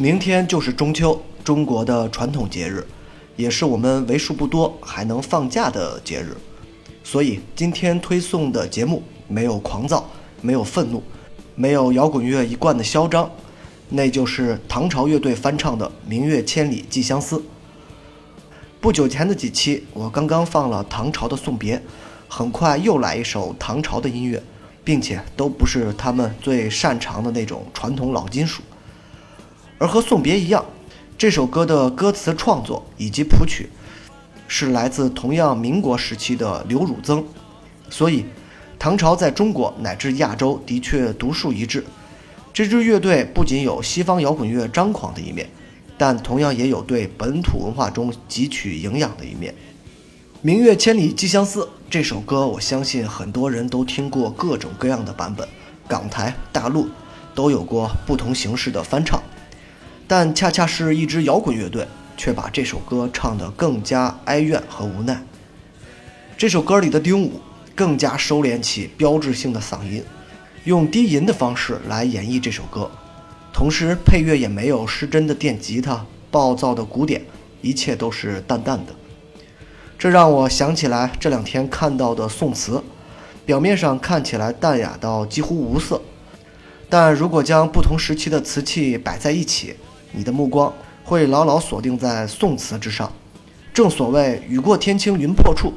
明天就是中秋，中国的传统节日，也是我们为数不多还能放假的节日。所以今天推送的节目没有狂躁，没有愤怒，没有摇滚乐一贯的嚣张，那就是唐朝乐队翻唱的《明月千里寄相思》。不久前的几期，我刚刚放了唐朝的送别，很快又来一首唐朝的音乐，并且都不是他们最擅长的那种传统老金属。而和送别一样，这首歌的歌词创作以及谱曲是来自同样民国时期的刘汝曾，所以唐朝在中国乃至亚洲的确独树一帜。这支乐队不仅有西方摇滚乐张狂的一面。但同样也有对本土文化中汲取营养的一面。《明月千里寄相思》这首歌，我相信很多人都听过各种各样的版本，港台、大陆都有过不同形式的翻唱。但恰恰是一支摇滚乐队，却把这首歌唱得更加哀怨和无奈。这首歌里的丁武更加收敛起标志性的嗓音，用低吟的方式来演绎这首歌。同时，配乐也没有失真的电吉他、暴躁的鼓点，一切都是淡淡的。这让我想起来这两天看到的宋词，表面上看起来淡雅到几乎无色，但如果将不同时期的瓷器摆在一起，你的目光会牢牢锁定在宋词之上。正所谓雨过天青云破处，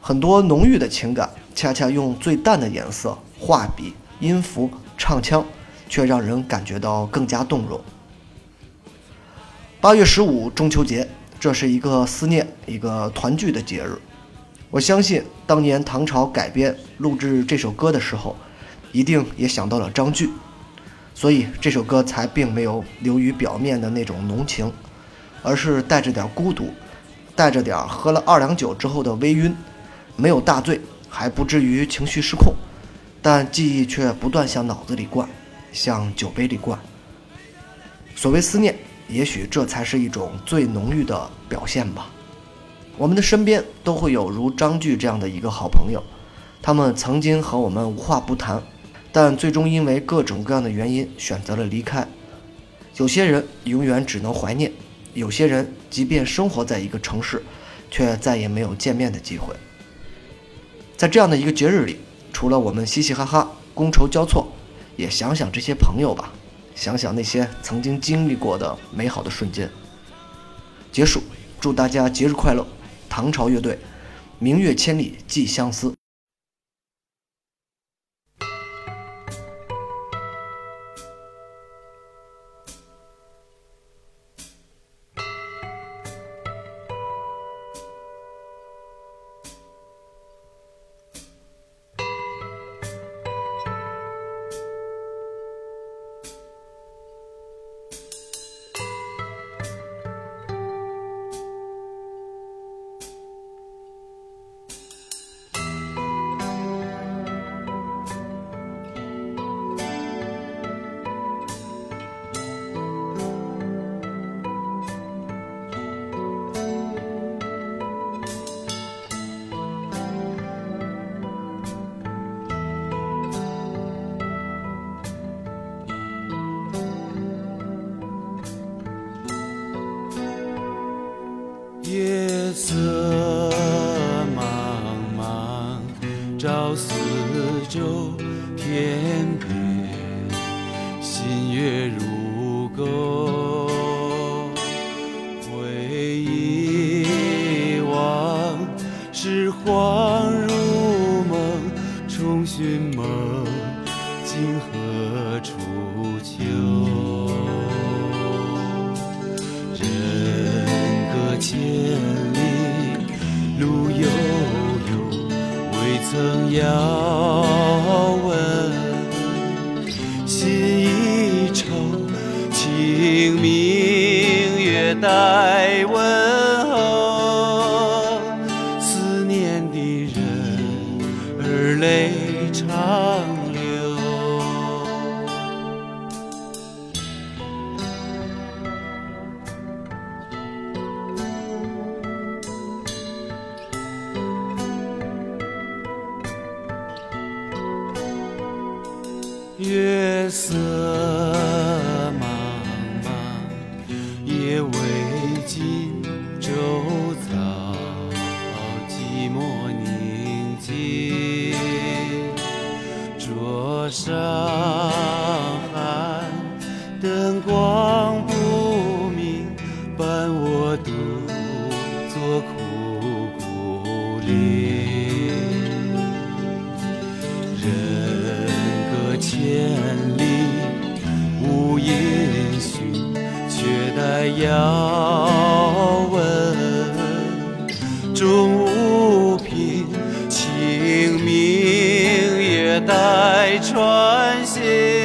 很多浓郁的情感，恰恰用最淡的颜色、画笔、音符、唱腔。却让人感觉到更加动容。八月十五中秋节，这是一个思念、一个团聚的节日。我相信，当年唐朝改编录制这首歌的时候，一定也想到了张炬，所以这首歌才并没有流于表面的那种浓情，而是带着点孤独，带着点喝了二两酒之后的微晕，没有大醉，还不至于情绪失控，但记忆却不断向脑子里灌。向酒杯里灌。所谓思念，也许这才是一种最浓郁的表现吧。我们的身边都会有如张炬这样的一个好朋友，他们曾经和我们无话不谈，但最终因为各种各样的原因选择了离开。有些人永远只能怀念，有些人即便生活在一个城市，却再也没有见面的机会。在这样的一个节日里，除了我们嘻嘻哈哈、觥筹交错。也想想这些朋友吧，想想那些曾经经历过的美好的瞬间。结束，祝大家节日快乐！唐朝乐队，《明月千里寄相思》。色茫茫，照四周天边，新月如钩。回忆往事，恍如梦，重寻梦境何处求？人隔千。路悠悠未曾遥月色茫茫，夜未尽，周遭寂寞宁静。桌上寒，灯光不明，伴我独坐苦孤零。人。千里无音讯，却待遥闻。终无凭，清明也待传信。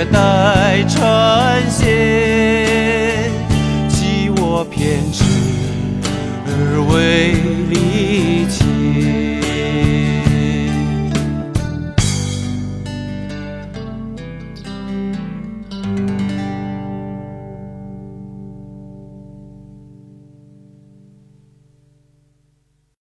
明月